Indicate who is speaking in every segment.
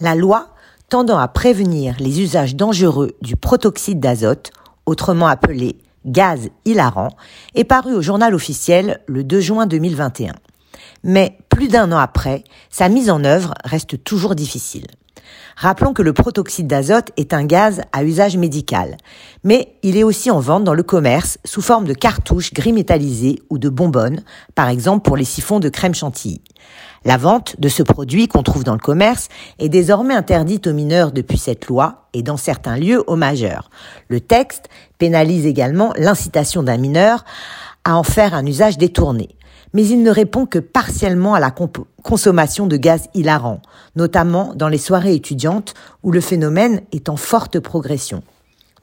Speaker 1: La loi tendant à prévenir les usages dangereux du protoxyde d'azote, autrement appelé gaz hilarant, est parue au journal officiel le 2 juin 2021. Mais plus d'un an après, sa mise en œuvre reste toujours difficile. Rappelons que le protoxyde d'azote est un gaz à usage médical, mais il est aussi en vente dans le commerce sous forme de cartouches gris métallisées ou de bonbonnes, par exemple pour les siphons de crème chantilly. La vente de ce produit qu'on trouve dans le commerce est désormais interdite aux mineurs depuis cette loi et dans certains lieux aux majeurs. Le texte pénalise également l'incitation d'un mineur à en faire un usage détourné mais il ne répond que partiellement à la consommation de gaz hilarant, notamment dans les soirées étudiantes où le phénomène est en forte progression.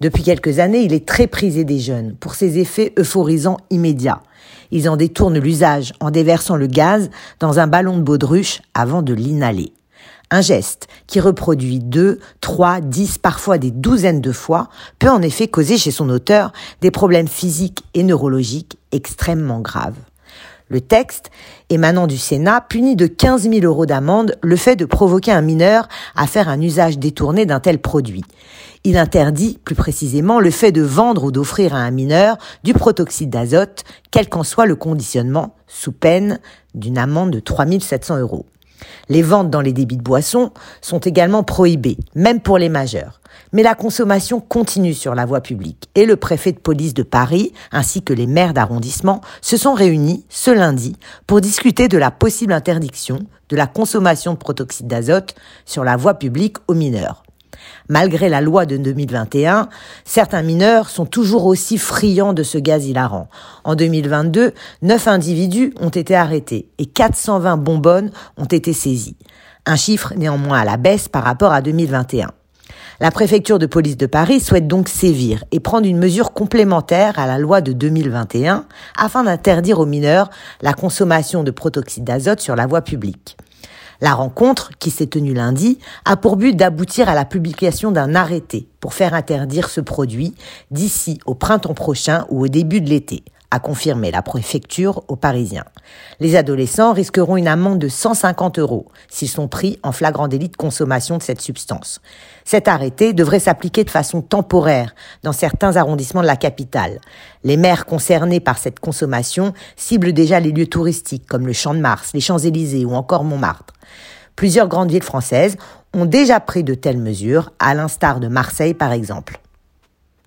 Speaker 1: Depuis quelques années, il est très prisé des jeunes pour ses effets euphorisants immédiats. Ils en détournent l'usage en déversant le gaz dans un ballon de baudruche avant de l'inhaler. Un geste qui reproduit deux, trois, dix, parfois des douzaines de fois peut en effet causer chez son auteur des problèmes physiques et neurologiques extrêmement graves. Le texte, émanant du Sénat, punit de 15 000 euros d'amende le fait de provoquer un mineur à faire un usage détourné d'un tel produit. Il interdit, plus précisément, le fait de vendre ou d'offrir à un mineur du protoxyde d'azote, quel qu'en soit le conditionnement, sous peine d'une amende de 3 700 euros. Les ventes dans les débits de boissons sont également prohibées, même pour les majeurs. Mais la consommation continue sur la voie publique et le préfet de police de Paris ainsi que les maires d'arrondissement se sont réunis ce lundi pour discuter de la possible interdiction de la consommation de protoxyde d'azote sur la voie publique aux mineurs. Malgré la loi de 2021, certains mineurs sont toujours aussi friands de ce gaz hilarant. En 2022, 9 individus ont été arrêtés et 420 bonbonnes ont été saisies. Un chiffre néanmoins à la baisse par rapport à 2021. La préfecture de police de Paris souhaite donc sévir et prendre une mesure complémentaire à la loi de 2021 afin d'interdire aux mineurs la consommation de protoxyde d'azote sur la voie publique. La rencontre, qui s'est tenue lundi, a pour but d'aboutir à la publication d'un arrêté pour faire interdire ce produit d'ici au printemps prochain ou au début de l'été a confirmé la préfecture aux Parisiens. Les adolescents risqueront une amende de 150 euros s'ils sont pris en flagrant délit de consommation de cette substance. Cet arrêté devrait s'appliquer de façon temporaire dans certains arrondissements de la capitale. Les maires concernés par cette consommation ciblent déjà les lieux touristiques comme le Champ de Mars, les Champs-Élysées ou encore Montmartre. Plusieurs grandes villes françaises ont déjà pris de telles mesures, à l'instar de Marseille par exemple.